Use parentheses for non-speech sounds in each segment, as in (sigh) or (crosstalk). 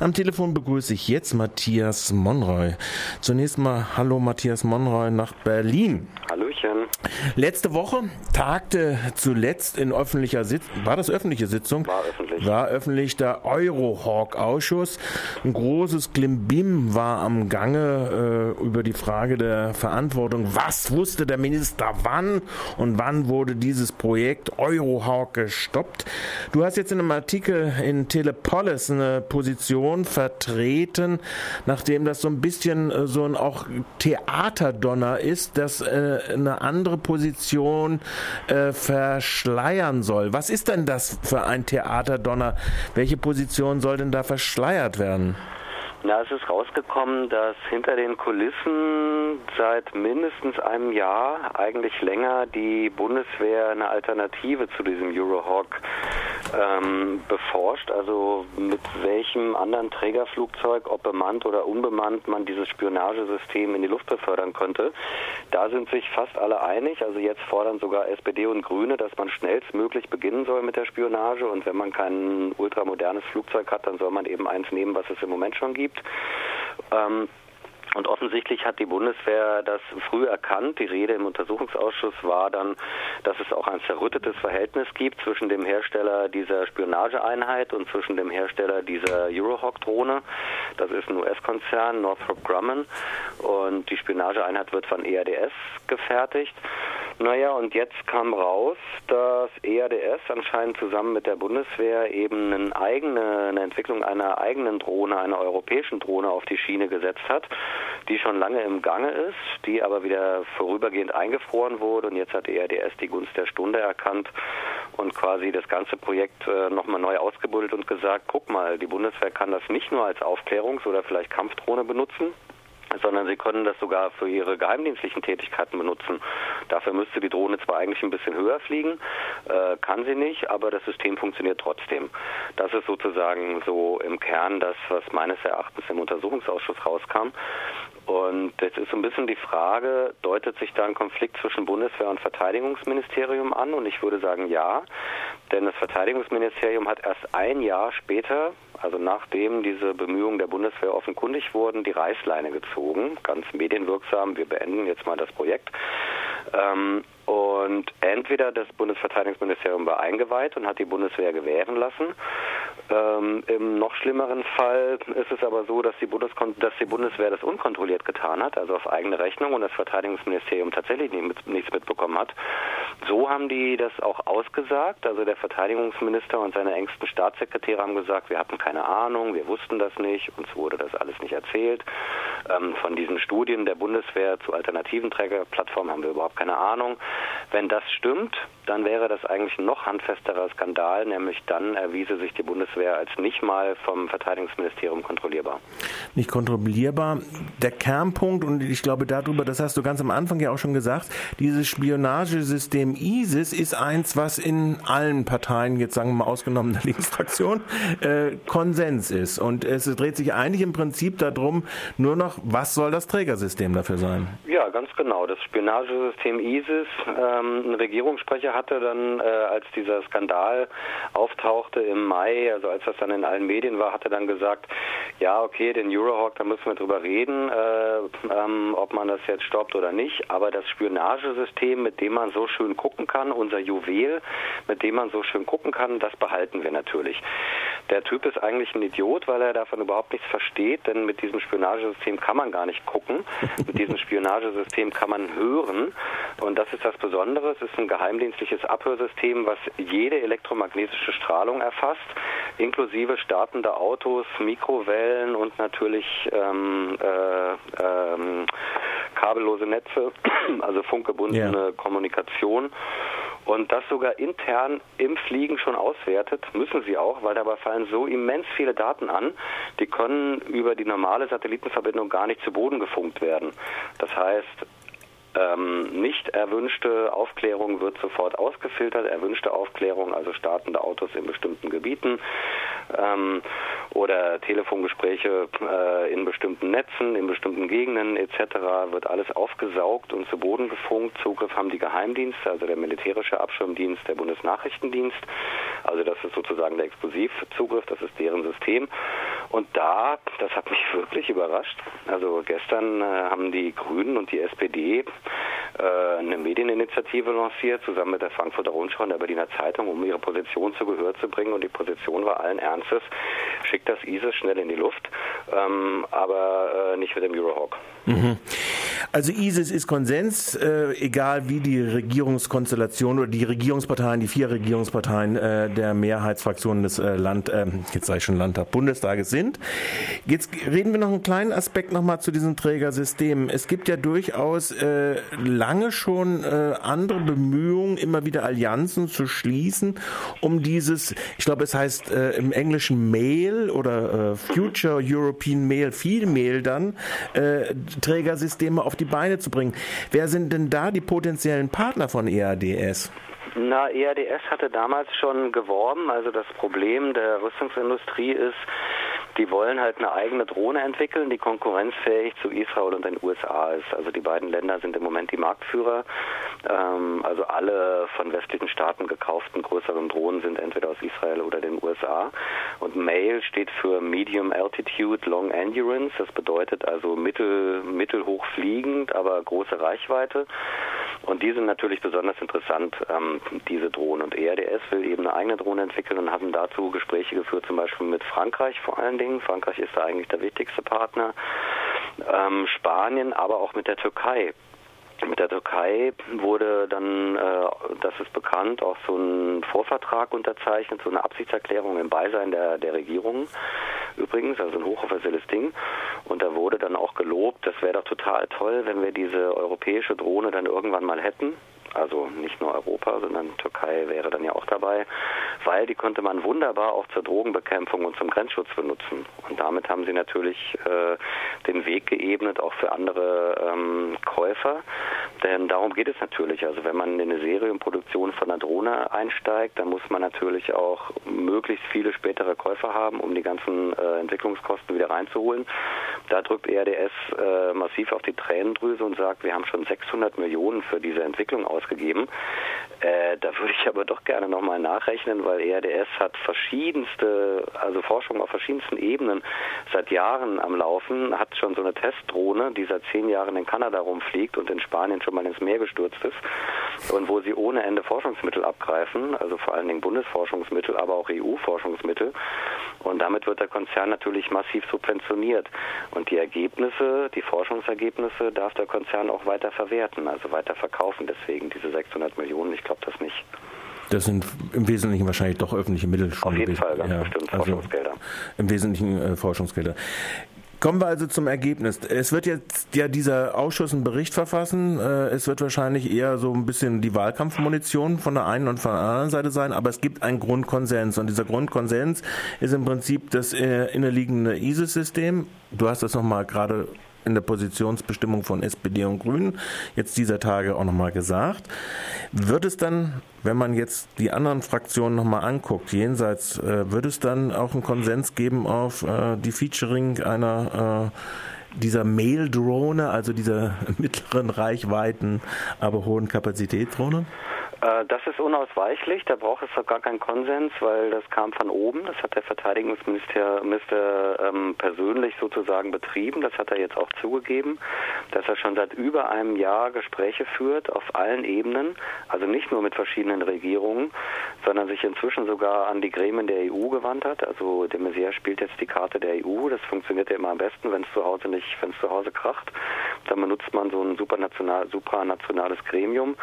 Am Telefon begrüße ich jetzt Matthias Monroy. Zunächst mal Hallo Matthias Monroy nach Berlin. Hallöchen. Letzte Woche tagte zuletzt in öffentlicher Sitzung, war das öffentliche Sitzung? War öffentlich. War öffentlich der Eurohawk-Ausschuss. Ein großes Klimbim war am Gange äh, über die Frage der Verantwortung. Was wusste der Minister wann und wann wurde dieses Projekt Eurohawk gestoppt? Du hast jetzt in einem Artikel in Telepolis eine Position vertreten, nachdem das so ein bisschen äh, so ein auch Theaterdonner ist, dass äh, eine andere Position äh, verschleiern soll. Was ist denn das für ein Theaterdonner? Welche Position soll denn da verschleiert werden? Na, es ist rausgekommen, dass hinter den Kulissen seit mindestens einem Jahr, eigentlich länger, die Bundeswehr eine Alternative zu diesem Eurohawk ähm, beforscht, also mit welchem anderen Trägerflugzeug, ob bemannt oder unbemannt, man dieses Spionagesystem in die Luft befördern könnte. Da sind sich fast alle einig. Also jetzt fordern sogar SPD und Grüne, dass man schnellstmöglich beginnen soll mit der Spionage. Und wenn man kein ultramodernes Flugzeug hat, dann soll man eben eins nehmen, was es im Moment schon gibt. Ähm, und offensichtlich hat die Bundeswehr das früh erkannt. Die Rede im Untersuchungsausschuss war dann, dass es auch ein zerrüttetes Verhältnis gibt zwischen dem Hersteller dieser Spionageeinheit und zwischen dem Hersteller dieser Eurohawk-Drohne. Das ist ein US-Konzern, Northrop Grumman. Und die Spionageeinheit wird von EADS gefertigt. Naja, und jetzt kam raus, dass EADS anscheinend zusammen mit der Bundeswehr eben eine eigene, eine Entwicklung einer eigenen Drohne, einer europäischen Drohne auf die Schiene gesetzt hat, die schon lange im Gange ist, die aber wieder vorübergehend eingefroren wurde. Und jetzt hat EADS die Gunst der Stunde erkannt und quasi das ganze Projekt äh, nochmal neu ausgebuddelt und gesagt, guck mal, die Bundeswehr kann das nicht nur als Aufklärungs- oder vielleicht Kampfdrohne benutzen, sondern sie können das sogar für ihre geheimdienstlichen Tätigkeiten benutzen. Dafür müsste die Drohne zwar eigentlich ein bisschen höher fliegen, äh, kann sie nicht, aber das System funktioniert trotzdem. Das ist sozusagen so im Kern das, was meines Erachtens im Untersuchungsausschuss rauskam. Und jetzt ist so ein bisschen die Frage, deutet sich da ein Konflikt zwischen Bundeswehr und Verteidigungsministerium an? Und ich würde sagen ja, denn das Verteidigungsministerium hat erst ein Jahr später, also nachdem diese Bemühungen der Bundeswehr offenkundig wurden, die Reißleine gezogen, ganz medienwirksam, wir beenden jetzt mal das Projekt. Ähm, und entweder das Bundesverteidigungsministerium war eingeweiht und hat die Bundeswehr gewähren lassen. Ähm, Im noch schlimmeren Fall ist es aber so, dass die, dass die, Bundeswehr das unkontrolliert getan hat, also auf eigene Rechnung und das Verteidigungsministerium tatsächlich nichts mitbekommen hat. So haben die das auch ausgesagt. Also der Verteidigungsminister und seine engsten Staatssekretäre haben gesagt, wir hatten keine Ahnung, wir wussten das nicht, uns wurde das alles nicht erzählt. Ähm, von diesen Studien der Bundeswehr zu alternativen Trägerplattformen haben wir überhaupt keine Ahnung. Wenn das stimmt, dann wäre das eigentlich ein noch handfesterer Skandal, nämlich dann erwiese sich die Bundeswehr als nicht mal vom Verteidigungsministerium kontrollierbar. Nicht kontrollierbar. Der Kernpunkt, und ich glaube darüber, das hast du ganz am Anfang ja auch schon gesagt, dieses Spionagesystem ISIS ist eins, was in allen Parteien, jetzt sagen wir mal ausgenommen der (laughs) Linksfraktion, äh, Konsens ist. Und es dreht sich eigentlich im Prinzip darum, nur noch, was soll das Trägersystem dafür sein? Ja, ganz genau. Das Spionagesystem ISIS, ähm, ein Regierungssprecher hatte dann, äh, als dieser Skandal auftauchte im Mai, also als das dann in allen Medien war, hatte dann gesagt, ja, okay, den Eurohawk, da müssen wir drüber reden, äh, ähm, ob man das jetzt stoppt oder nicht. Aber das Spionagesystem, mit dem man so schön gucken kann, unser Juwel, mit dem man so schön gucken kann, das behalten wir natürlich. Der Typ ist eigentlich ein Idiot, weil er davon überhaupt nichts versteht, denn mit diesem Spionagesystem kann man gar nicht gucken. Mit diesem (laughs) Spionagesystem kann man hören. Und das ist das Besondere. Es ist ein geheimdienstliches Abhörsystem, was jede elektromagnetische Strahlung erfasst, inklusive startende Autos, Mikrowellen und natürlich ähm, äh, ähm, kabellose Netze, (clears throat) also funkgebundene yeah. Kommunikation und das sogar intern im Fliegen schon auswertet, müssen sie auch, weil dabei fallen so immens viele Daten an, die können über die normale Satellitenverbindung gar nicht zu Boden gefunkt werden. Das heißt, ähm, nicht erwünschte Aufklärung wird sofort ausgefiltert, erwünschte Aufklärung, also startende Autos in bestimmten Gebieten ähm, oder Telefongespräche äh, in bestimmten Netzen, in bestimmten Gegenden etc. wird alles aufgesaugt und zu Boden gefunkt. Zugriff haben die Geheimdienste, also der militärische Abschirmdienst, der Bundesnachrichtendienst. Also das ist sozusagen der Exklusivzugriff, das ist deren System. Und da, das hat mich (laughs) wirklich überrascht. Also gestern äh, haben die Grünen und die SPD eine Medieninitiative lanciert, zusammen mit der Frankfurter Rundschau und der Berliner Zeitung, um ihre Position zu Gehör zu bringen. Und die Position war allen Ernstes, schickt das ISIS schnell in die Luft, ähm, aber äh, nicht mit dem Eurohawk. Mhm. Also ISIS ist Konsens, äh, egal wie die Regierungskonstellation oder die Regierungsparteien, die vier Regierungsparteien äh, der Mehrheitsfraktionen des äh, Land, äh, jetzt sage ich schon Landtag, Bundestages sind. Jetzt reden wir noch einen kleinen Aspekt nochmal zu diesen Trägersystemen. Es gibt ja durchaus äh, lange schon äh, andere Bemühungen, immer wieder Allianzen zu schließen, um dieses, ich glaube, es heißt im Englischen Mail oder Future European Mail, viel Mail dann, Trägersysteme auf die Beine zu bringen. Wer sind denn da die potenziellen Partner von EADS? Na, EADS hatte damals schon geworben. Also das Problem der Rüstungsindustrie ist, die wollen halt eine eigene Drohne entwickeln, die konkurrenzfähig zu Israel und den USA ist. Also die beiden Länder sind im Moment die Marktführer. Ähm, also alle von westlichen Staaten gekauften größeren Drohnen sind entweder aus Israel oder den USA. Und MAIL steht für Medium Altitude Long Endurance. Das bedeutet also mittel, mittelhoch fliegend, aber große Reichweite. Und die sind natürlich besonders interessant, ähm, diese Drohnen. Und ERDS will eben eine eigene Drohne entwickeln und haben dazu Gespräche geführt, zum Beispiel mit Frankreich vor allen Dingen. Frankreich ist da eigentlich der wichtigste Partner. Ähm, Spanien, aber auch mit der Türkei. Mit der Türkei wurde dann, äh, das ist bekannt, auch so ein Vorvertrag unterzeichnet, so eine Absichtserklärung im Beisein der, der Regierung übrigens, also ein hochoffizielles Ding. Und da wurde dann auch gelobt, das wäre doch total toll, wenn wir diese europäische Drohne dann irgendwann mal hätten. Also nicht nur Europa, sondern Türkei wäre dann ja auch dabei, weil die konnte man wunderbar auch zur Drogenbekämpfung und zum Grenzschutz benutzen. Und damit haben sie natürlich äh, den Weg geebnet, auch für andere ähm, Käufer. Denn darum geht es natürlich. Also wenn man in eine Serienproduktion von einer Drohne einsteigt, dann muss man natürlich auch möglichst viele spätere Käufer haben, um die ganzen äh, Entwicklungskosten wieder reinzuholen. Da drückt ERDS äh, massiv auf die Tränendrüse und sagt, wir haben schon 600 Millionen für diese Entwicklung ausgegeben. Äh, da würde ich aber doch gerne nochmal nachrechnen, weil ERDS hat verschiedenste, also Forschung auf verschiedensten Ebenen seit Jahren am Laufen, hat schon so eine Testdrohne, die seit zehn Jahren in Kanada rumfliegt und in Spanien schon mal ins Meer gestürzt ist und wo sie ohne Ende Forschungsmittel abgreifen, also vor allen Dingen Bundesforschungsmittel, aber auch EU-Forschungsmittel. Und damit wird der Konzern natürlich massiv subventioniert. Und die Ergebnisse, die Forschungsergebnisse darf der Konzern auch weiter verwerten, also weiter verkaufen. Deswegen diese 600 Millionen, ich glaube das nicht. Das sind im Wesentlichen wahrscheinlich doch öffentliche Mittel. Auf jeden Fall, ganz ja, bestimmt also Forschungsgelder. Im Wesentlichen äh, Forschungsgelder. Kommen wir also zum Ergebnis. Es wird jetzt ja dieser Ausschuss einen Bericht verfassen. Äh, es wird wahrscheinlich eher so ein bisschen die Wahlkampfmunition von der einen und von der anderen Seite sein, aber es gibt einen Grundkonsens und dieser Grundkonsens ist im Prinzip das äh, innerliegende ISIS-System. Du hast das nochmal gerade in der Positionsbestimmung von SPD und Grünen jetzt dieser Tage auch nochmal gesagt. Wird es dann, wenn man jetzt die anderen Fraktionen nochmal anguckt, jenseits, äh, wird es dann auch einen Konsens geben auf äh, die Featuring einer äh, dieser Mail-Drohne, also dieser (laughs) mittleren Reichweiten, aber hohen Kapazität-Drohne? Äh, das ist unausweichlich, da braucht es doch gar keinen Konsens, weil das kam von oben. Das hat der Verteidigungsminister Minister, ähm, persönlich sozusagen betrieben. Das hat er jetzt auch zugegeben, dass er schon seit über einem Jahr Gespräche führt auf allen Ebenen, also nicht nur mit verschiedenen Regierungen, sondern sich inzwischen sogar an die Gremien der EU gewandt hat. Also de Maizière spielt jetzt die Karte der EU. Das funktioniert ja immer am besten, wenn es zu Hause nicht, wenn es zu Hause kracht. Dann benutzt man so ein supranational, supranationales Gremium,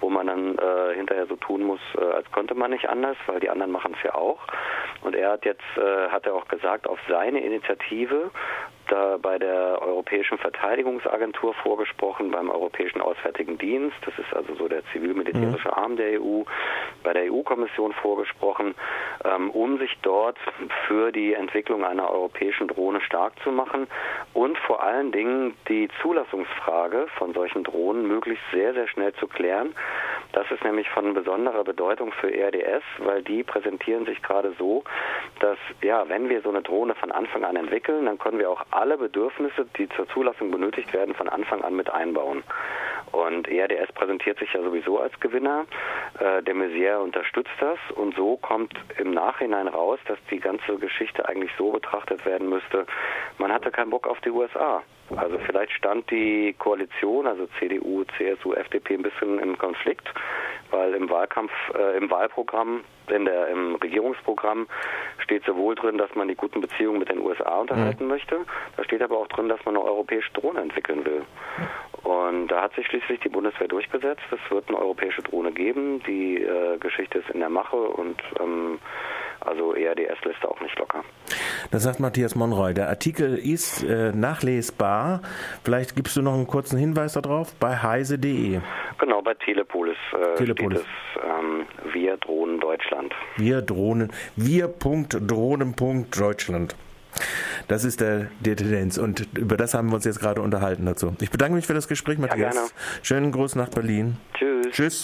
wo man dann äh, hinterher so tun muss, äh, als konnte man nicht anders, weil die anderen machen es ja auch. Und er hat jetzt, äh, hat er auch gesagt, auf seine Initiative da bei der Europäischen Verteidigungsagentur vorgesprochen, beim Europäischen Auswärtigen Dienst, das ist also so der zivil-militärische mhm. Arm der EU, bei der EU-Kommission vorgesprochen, ähm, um sich dort für die Entwicklung einer europäischen Drohne stark zu machen und vor allen Dingen die Zulassungsfrage von solchen Drohnen möglichst sehr, sehr schnell zu klären. Das ist nämlich von besonderer Bedeutung für ERDS, weil die präsentieren sich gerade so, dass ja, wenn wir so eine Drohne von Anfang an entwickeln, dann können wir auch alle Bedürfnisse, die zur Zulassung benötigt werden, von Anfang an mit einbauen. Und ERDS präsentiert sich ja sowieso als Gewinner. Äh, der Messier unterstützt das und so kommt im Nachhinein raus, dass die ganze Geschichte eigentlich so betrachtet werden müsste, man hatte keinen Bock auf die USA. Also vielleicht stand die Koalition, also CDU, CSU, FDP ein bisschen im Konflikt, weil im Wahlkampf, äh, im Wahlprogramm, in der, im Regierungsprogramm steht sowohl drin, dass man die guten Beziehungen mit den USA unterhalten mhm. möchte, da steht aber auch drin, dass man eine europäische Drohne entwickeln will. Und da hat sich schließlich die Bundeswehr durchgesetzt. Es wird eine europäische Drohne geben. Die äh, Geschichte ist in der Mache und ähm, also ERDS lässt auch nicht locker. Das sagt Matthias Monroy. Der Artikel ist äh, nachlesbar. Vielleicht gibst du noch einen kurzen Hinweis darauf bei heise.de. Genau, bei Telepolis, äh, Telepolis. steht es ähm, Wir Drohnen Deutschland. Wir Drohnen, wir.drohnen.deutschland. Das ist der, der Tendenz und über das haben wir uns jetzt gerade unterhalten dazu. Ich bedanke mich für das Gespräch, Matthias. Ja, Schönen Gruß nach Berlin. Tschüss. Tschüss.